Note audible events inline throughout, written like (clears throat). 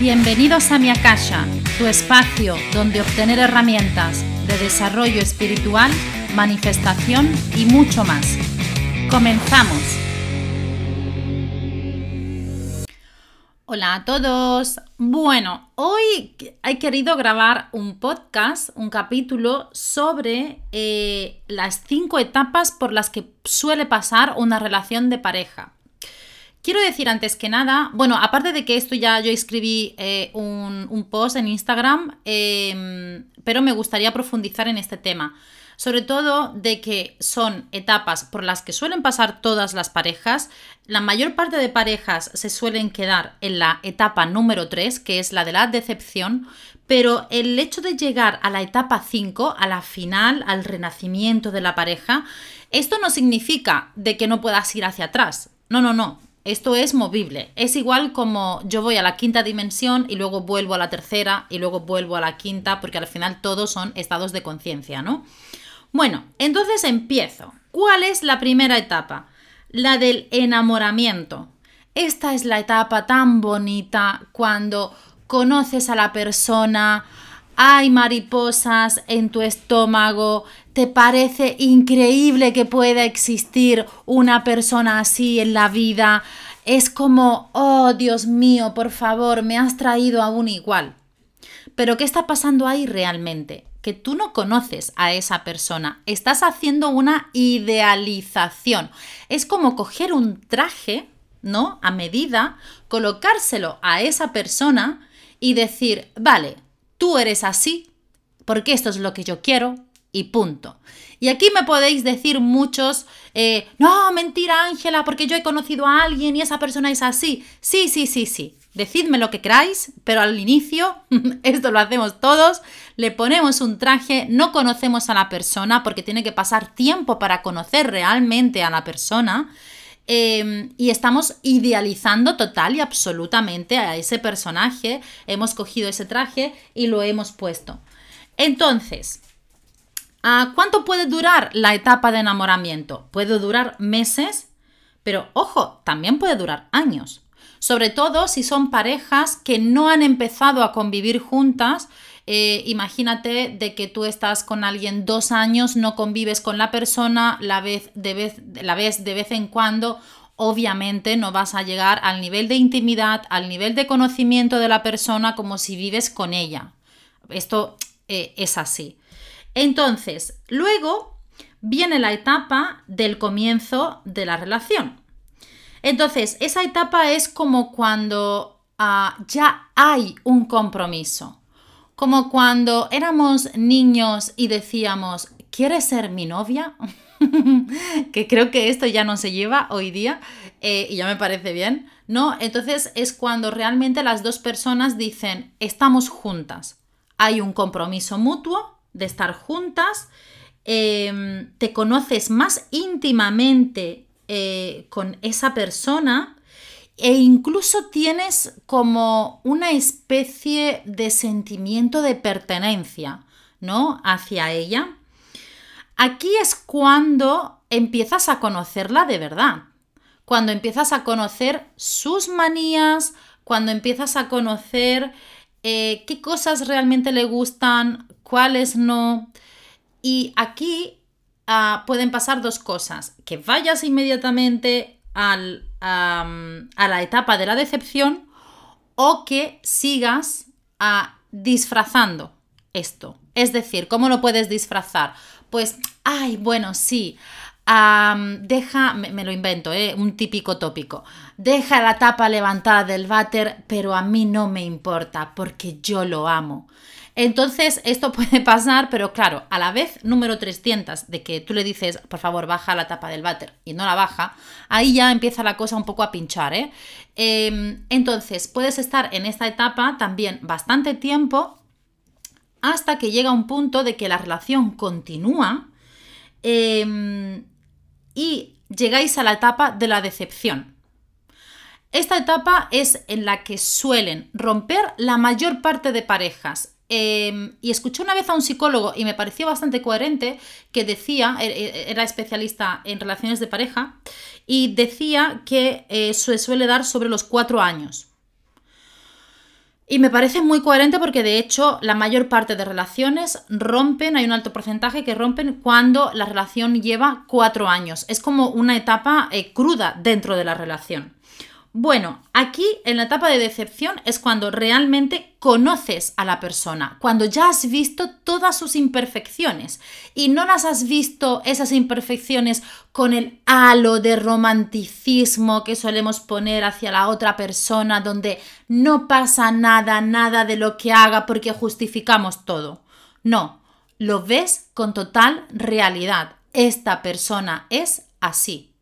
Bienvenidos a mi Akasha, tu espacio donde obtener herramientas de desarrollo espiritual, manifestación y mucho más. Comenzamos. Hola a todos. Bueno, hoy he querido grabar un podcast, un capítulo sobre eh, las cinco etapas por las que suele pasar una relación de pareja. Quiero decir antes que nada, bueno, aparte de que esto ya yo escribí eh, un, post en Instagram, em, pero me gustaría profundizar en este tema. Sobre todo de que son etapas por las que suelen pasar todas las parejas. La mayor parte de parejas se suelen quedar en la etapa número 3, que es la de la decepción, pero el hecho de llegar a la etapa 5, a la final, al renacimiento de la pareja, esto no significa de que no puedas ir hacia atrás. No, no, no. Esto es movible. Es igual como yo voy a la quinta dimensión y luego vuelvo a la tercera y luego vuelvo a la quinta, porque al final todos son estados de conciencia, ¿no? Bueno, entonces empiezo. ¿Cuál es la primera etapa? La del enamoramiento. Esta es la etapa tan bonita cuando conoces a la persona, hay mariposas en tu estómago, te parece increíble que pueda existir una persona así en la vida, es como, oh Dios mío, por favor, me has traído a un igual. Pero ¿qué está pasando ahí realmente? Que tú no conoces a esa persona, estás haciendo una idealización. Es como coger un traje, ¿no? A medida, colocárselo a esa persona y decir, vale, tú eres así, porque esto es lo que yo quiero y punto. Y aquí me podéis decir muchos, eh, no, mentira Ángela, porque yo he conocido a alguien y esa persona es así. Sí, sí, sí, sí. Decidme lo que queráis, pero al inicio, (laughs) esto lo hacemos todos, le ponemos un traje, no conocemos a la persona porque tiene que pasar tiempo para conocer realmente a la persona. Em, y estamos idealizando total y absolutamente a ese personaje. Hemos cogido ese traje y lo hemos puesto. Entonces, ¿cuánto puede durar la etapa de enamoramiento? Puede durar meses, pero ojo, también puede durar años. Sobre todo si son parejas que no han empezado a convivir juntas eh, imagínate de que tú estás con alguien dos años, no convives con la persona, la, vez de vez, la ves de vez en cuando, obviamente no vas a llegar al nivel de intimidad, al nivel de conocimiento de la persona como si vives con ella. Esto eh, es así. Entonces, luego viene la etapa del comienzo de la relación. Entonces, esa etapa es como cuando ah, ya hay un compromiso como cuando éramos niños y decíamos, ¿quieres ser mi novia? (laughs) que creo que esto ya no se lleva hoy día eh, y ya me parece bien, ¿no? Entonces es cuando realmente las dos personas dicen, estamos juntas, hay un compromiso mutuo de estar juntas, em, te conoces más íntimamente eh, con esa persona e incluso tienes como una especie de sentimiento de pertenencia, ¿no? Hacia ella. Aquí es cuando empiezas a conocerla de verdad, cuando empiezas a conocer sus manías, cuando empiezas a conocer eh, qué cosas realmente le gustan, cuáles no. Y aquí ah, pueden pasar dos cosas, que vayas inmediatamente a, la etapa de la decepción o que sigas a, disfrazando esto. Es decir, ¿cómo lo puedes disfrazar? Pues, ay, bueno, sí. Deja, me, lo invento, ¿eh? un típico tópico. Deja la tapa levantada del váter, pero a mí no me importa porque yo lo amo. Entonces, esto (laughs) puede pasar, pero claro, a la vez número 300 de que tú le dices, por favor, baja la tapa del váter y no la baja, ahí ya empieza la cosa un poco a pinchar, ¿eh? Em, entonces, puedes estar en esta etapa también bastante tiempo hasta que llega un punto de que la relación continúa em, y llegáis a la etapa de la decepción. Esta etapa es en la que suelen romper la mayor parte de parejas Em, y escuché una vez a un psicólogo y me pareció bastante coherente que decía, e, e, era especialista en relaciones de pareja, y decía que eh, se suele dar sobre los cuatro años. Y me parece muy coherente porque de hecho la mayor parte de relaciones rompen, hay un alto porcentaje que rompen cuando la relación lleva cuatro años. Es como una etapa eh, cruda dentro de la relación. Bueno, aquí en la etapa de decepción es cuando realmente conoces a la persona, cuando ya has visto todas sus imperfecciones y no las has visto esas imperfecciones con el halo de romanticismo que solemos poner hacia la otra persona, donde no pasa nada, nada de lo que haga porque justificamos todo. No, lo ves con total realidad. Esta persona es así.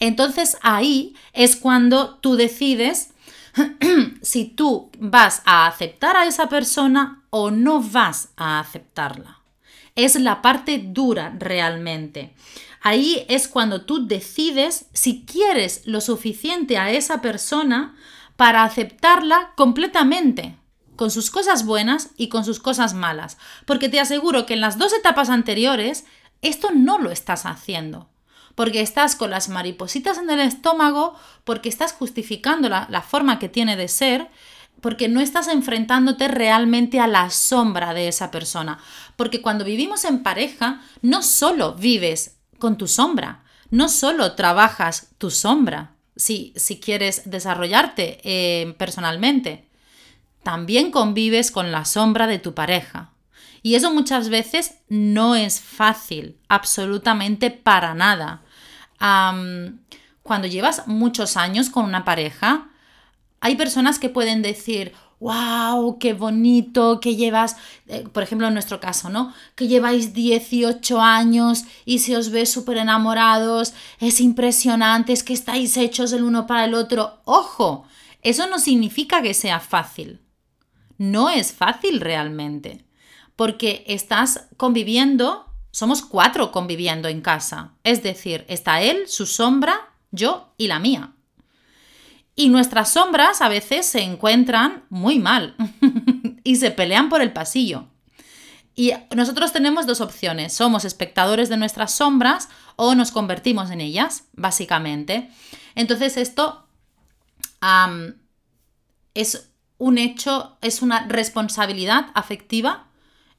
Entonces ahí es cuando tú decides (clears throat) si tú vas a aceptar a esa persona o no vas a aceptarla. Es la parte dura realmente. Ahí es cuando tú decides si quieres lo suficiente a esa persona para aceptarla completamente, con sus cosas buenas y con sus cosas malas. Porque te aseguro que en las dos etapas anteriores esto no lo estás haciendo porque estás con las maripositas en el estómago, porque estás justificando la, forma que tiene de ser, porque no estás enfrentándote realmente a la sombra de esa persona. Porque cuando vivimos en pareja, no solo vives con tu sombra, no solo trabajas tu sombra, si, si quieres desarrollarte eh, personalmente, también convives con la sombra de tu pareja. Y eso muchas veces no es fácil, absolutamente para nada cuando llevas muchos años con una pareja, hay personas que pueden decir, wow, qué bonito, que llevas, eh, por ejemplo en nuestro caso, ¿no? Que lleváis 18 años y se os ve súper enamorados, es impresionante, es que estáis hechos el uno para el otro. Ojo, eso no significa que sea fácil. No es fácil realmente, porque estás conviviendo somos cuatro conviviendo en casa. Es decir, está él, su sombra, yo y la mía. Y nuestras sombras a veces se encuentran muy mal (laughs) y se pelean por el pasillo. Y nosotros tenemos dos opciones. Somos espectadores de nuestras sombras o nos convertimos en ellas, básicamente. Entonces esto es un hecho, es una responsabilidad afectiva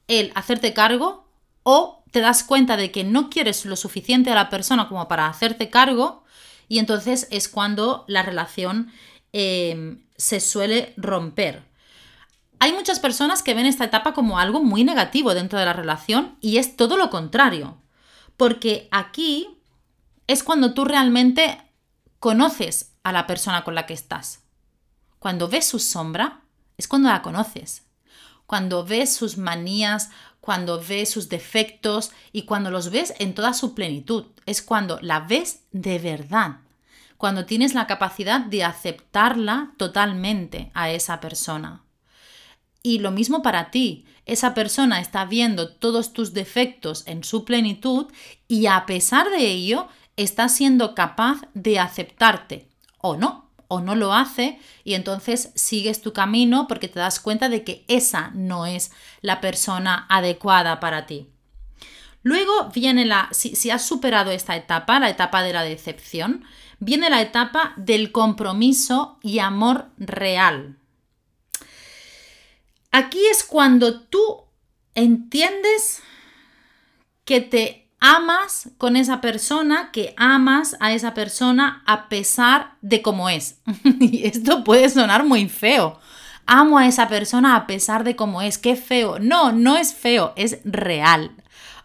el hacerte cargo o te das cuenta de que no quieres lo suficiente a la persona como para hacerte cargo y entonces es cuando la relación em, se suele romper. Hay muchas personas que ven esta etapa como algo muy negativo dentro de la relación y es todo lo contrario, porque aquí es cuando tú realmente conoces a la persona con la que estás. Cuando ves su sombra, es cuando la conoces. Cuando ves sus manías, cuando ves sus defectos y cuando los ves en toda su plenitud. Es cuando la ves de verdad, cuando tienes la capacidad de aceptarla totalmente a esa persona. Y lo mismo para ti, esa persona está viendo todos tus defectos en su plenitud y a pesar de ello está siendo capaz de aceptarte o no o no lo hace y entonces sigues tu camino porque te das cuenta de que esa no es la persona adecuada para ti. Luego viene la, si, si, has superado esta etapa, la etapa de la decepción, viene la etapa del compromiso y amor real. Aquí es cuando tú entiendes que te amas con esa persona, que amas a esa persona a pesar de cómo es. (laughs) y esto puede sonar muy feo. Amo a esa persona a pesar de cómo es. Qué feo. No, no es feo, es real.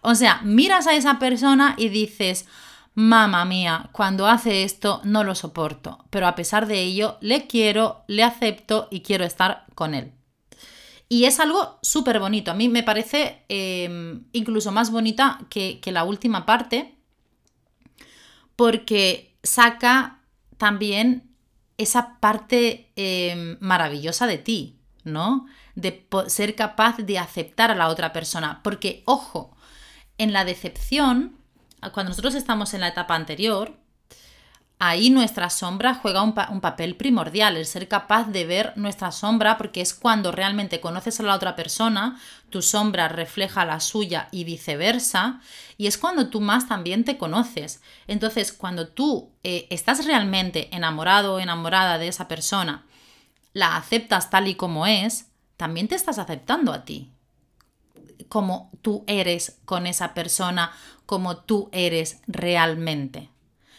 O sea, miras a esa persona y dices, mamá mía, cuando hace esto no lo soporto, pero a pesar de ello le quiero, le acepto y quiero estar con él. Y es algo súper bonito. A mí me parece em, incluso más bonita que, la última parte porque saca también esa parte em, maravillosa de ti, ¿no? De ser capaz de aceptar a la otra persona. Porque, ojo, en la decepción, cuando nosotros estamos en la etapa anterior, ahí nuestra sombra juega un, papel primordial, el ser capaz de ver nuestra sombra, porque es cuando realmente conoces a la otra persona, tu sombra refleja la suya y viceversa, y es cuando tú más también te conoces. Entonces, cuando tú eh, estás realmente enamorado o enamorada de esa persona, la aceptas tal y como es, también te estás aceptando a ti como tú eres con esa persona, como tú eres realmente.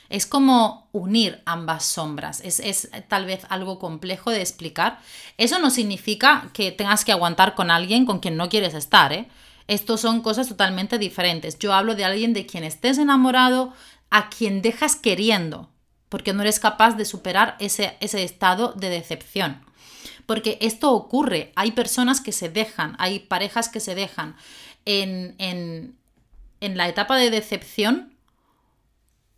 Es como unir ambas sombras. Es, es, tal vez algo complejo de explicar. Eso no significa que tengas que aguantar con alguien con quien no quieres estar. ¿eh? Estos son cosas totalmente diferentes. Yo hablo de alguien de quien estés enamorado, a quien dejas queriendo, porque no eres capaz de superar ese, ese estado de decepción. Porque esto ocurre, hay personas que se dejan, hay parejas que se dejan en, en, en la etapa de decepción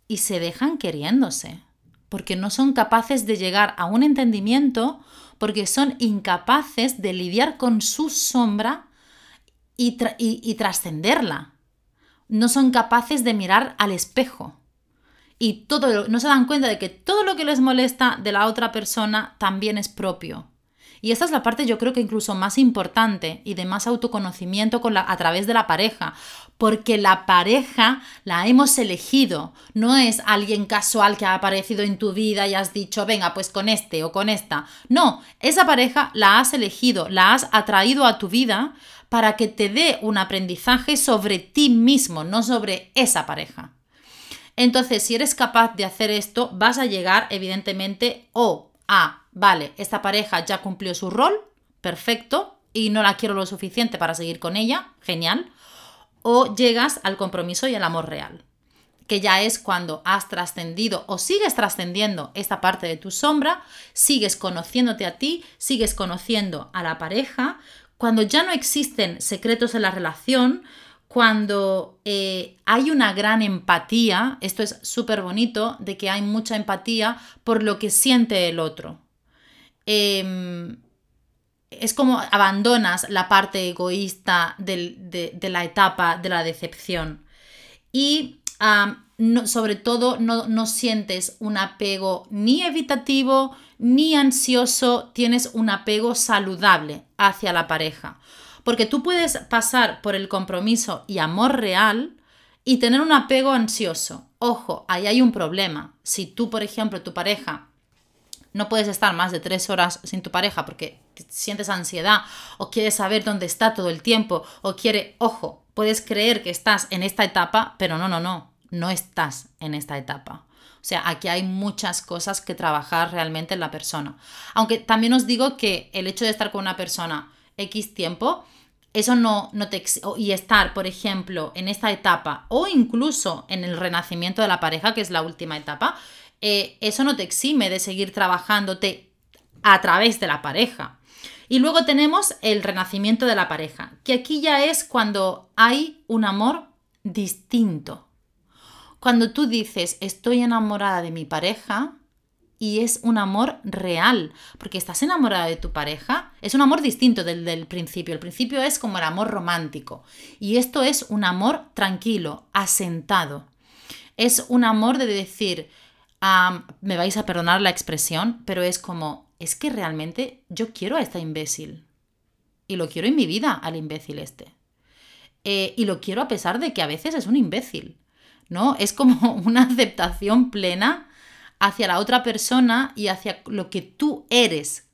y se dejan queriéndose, porque no son capaces de llegar a un entendimiento, porque son incapaces de lidiar con su sombra y, y trascenderla. No son capaces de mirar al espejo. Y todo no se dan cuenta de que todo lo que les molesta de la otra persona también es propio. Y esta es la parte yo creo que incluso más importante y de más autoconocimiento con la, a través de la pareja, porque la pareja la hemos elegido, no es alguien casual que ha aparecido en tu vida y has dicho, venga, pues con este o con esta. No, esa pareja la has elegido, la has atraído a tu vida para que te dé un aprendizaje sobre ti mismo, no sobre esa pareja. Entonces, si eres capaz de hacer esto, vas a llegar evidentemente o a vale, esta pareja ya cumplió su rol, perfecto, y no la quiero lo suficiente para seguir con ella, genial, o llegas al compromiso y al amor real, que ya es cuando has trascendido o sigues trascendiendo esta parte de tu sombra, sigues conociéndote a ti, sigues conociendo a la pareja, cuando ya no existen secretos en la relación, cuando eh, hay una gran empatía, esto es súper bonito, de que hay mucha empatía por lo que siente el otro. Em, es como abandonas la parte egoísta de, la etapa de la decepción. Y sobre todo no, no sientes un apego ni evitativo ni ansioso, tienes un apego saludable hacia la pareja. Porque tú puedes pasar por el compromiso y amor real y tener un apego ansioso. Ojo, ahí hay un problema. Si tú, por ejemplo, tu pareja no puedes estar más de tres horas sin tu pareja porque sientes ansiedad o quieres saber dónde está todo el tiempo o quiere, ojo, puedes creer que estás en esta etapa, pero no, no, no, no estás en esta etapa. O sea, aquí hay muchas cosas que trabajar realmente en la persona. Aunque también os digo que el hecho de estar con una persona X tiempo, eso no, no te... Y estar, por ejemplo, en esta etapa o incluso en el renacimiento de la pareja, que es la última etapa, eh, eso no te exime de seguir trabajándote a través de la pareja. Y luego tenemos el renacimiento de la pareja, que aquí ya es cuando hay un amor distinto. Cuando tú dices estoy enamorada de mi pareja y es un amor real, porque estás enamorada de tu pareja, es un amor distinto del del principio. El principio es como el amor romántico y esto es un amor tranquilo, asentado. Es un amor de decir, me vais a perdonar la expresión, pero es como, es que realmente yo quiero a esta imbécil. Y lo quiero en mi vida al imbécil este. Eh, y lo quiero a pesar de que a veces es un imbécil. ¿No? Es como (laughs) una aceptación plena hacia la otra persona y hacia lo que tú eres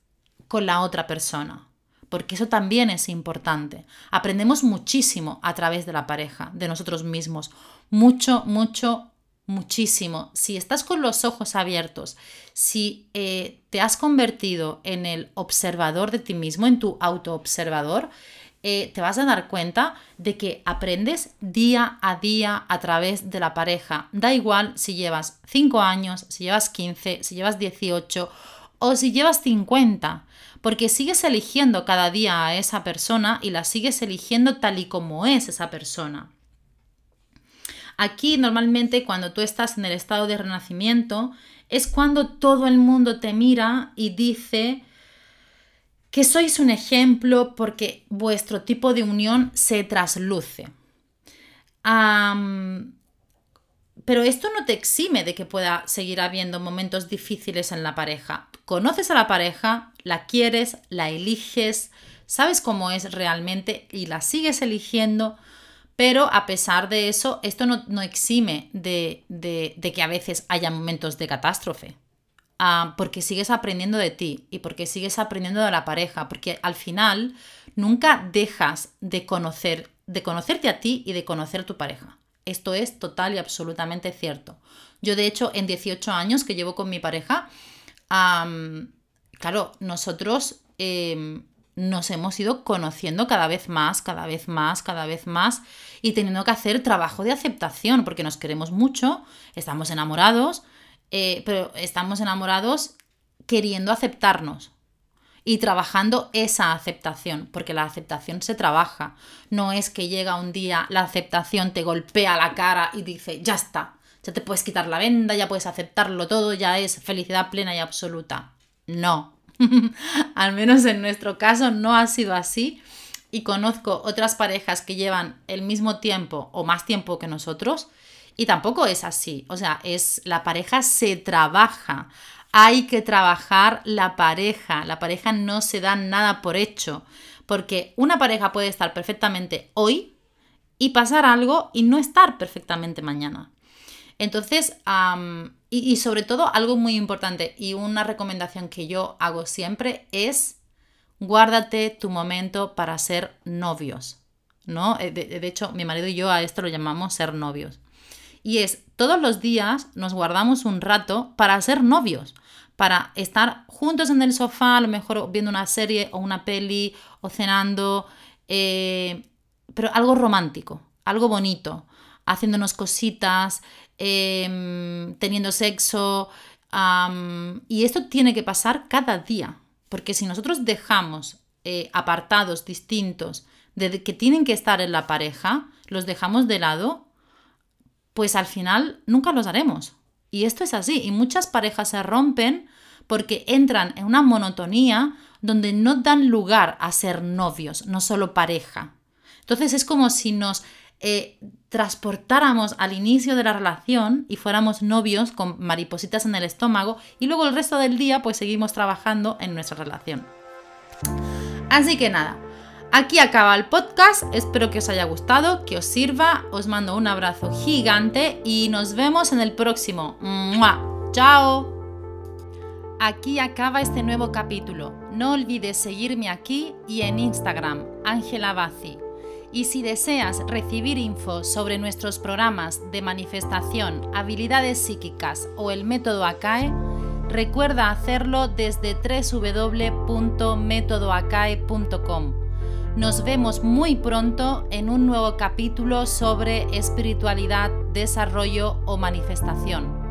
con la otra persona. Porque eso también es importante. Aprendemos muchísimo a través de la pareja, de nosotros mismos. Mucho, mucho, muchísimo. Si estás con los ojos abiertos, si eh, te has convertido en el observador de ti mismo, en tu autoobservador, eh, te vas a dar cuenta de que aprendes día a día a través de la pareja. Da igual si llevas 5 años, si llevas 15, si llevas 18 o si llevas 50, porque sigues eligiendo cada día a esa persona y la sigues eligiendo tal y como es esa persona. Aquí normalmente cuando tú estás en el estado de renacimiento es cuando todo el mundo te mira y dice que sois un ejemplo porque vuestro tipo de unión se trasluce. pero esto no te exime de que pueda seguir habiendo momentos difíciles en la pareja. Conoces a la pareja, la quieres, la eliges, sabes cómo es realmente y la sigues eligiendo, pero a pesar de eso, esto no, exime de, que a veces haya momentos de catástrofe. ah, porque sigues aprendiendo de ti y porque sigues aprendiendo de la pareja, porque al final nunca dejas de conocer, de conocerte a ti y de conocer tu pareja. Esto es total y absolutamente cierto. Yo, de hecho, en 18 años que llevo con mi pareja, claro, nosotros em, nos hemos ido conociendo cada vez más, cada vez más, cada vez más y teniendo que hacer trabajo de aceptación porque nos queremos mucho, estamos enamorados, eh, pero estamos enamorados queriendo aceptarnos y trabajando esa aceptación, porque la aceptación se trabaja. No es que llega un día, la aceptación te golpea la cara y dice, ya está, ya te puedes quitar la venda, ya puedes aceptarlo todo, ya es felicidad plena y absoluta. No, (laughs) Al menos en nuestro caso no ha sido así y conozco otras parejas que llevan el mismo tiempo o más tiempo que nosotros y tampoco es así. O sea, es la pareja se trabaja. Hay que trabajar la pareja. La pareja no se da nada por hecho. Porque una pareja puede estar perfectamente hoy y pasar algo y no estar perfectamente mañana. Entonces, y, sobre todo algo muy importante y una recomendación que yo hago siempre es guárdate tu momento para ser novios, ¿no? Eh, de, de hecho, mi marido y yo a esto lo llamamos ser novios. Y es, todos los días nos guardamos un rato para ser novios, para estar juntos en el sofá, a lo mejor viendo una serie o una peli o cenando, eh, pero algo romántico, algo bonito, haciéndonos cositas, Em, teniendo sexo. y esto tiene que pasar cada día, porque si nosotros dejamos eh, apartados distintos de que tienen que estar en la pareja, los dejamos de lado, pues al final nunca los haremos. Y esto es así, y muchas parejas se rompen porque entran en una monotonía donde no dan lugar a ser novios, no solo pareja. Entonces es como si nos eh, transportáramos al inicio de la relación y fuéramos novios con maripositas en el estómago y luego el resto del día pues seguimos trabajando en nuestra relación. Así que nada, aquí acaba el podcast, espero que os haya gustado, que os sirva, os mando un abrazo gigante y nos vemos en el próximo. ¡Chao! Aquí acaba este nuevo capítulo. No olvides seguirme aquí y en Instagram, Ángela Bazzi. Y si deseas recibir info sobre nuestros programas de manifestación, habilidades psíquicas o el método ACAE, recuerda hacerlo desde www.métodoacae.com. Nos vemos muy pronto en un nuevo capítulo sobre espiritualidad, desarrollo o manifestación.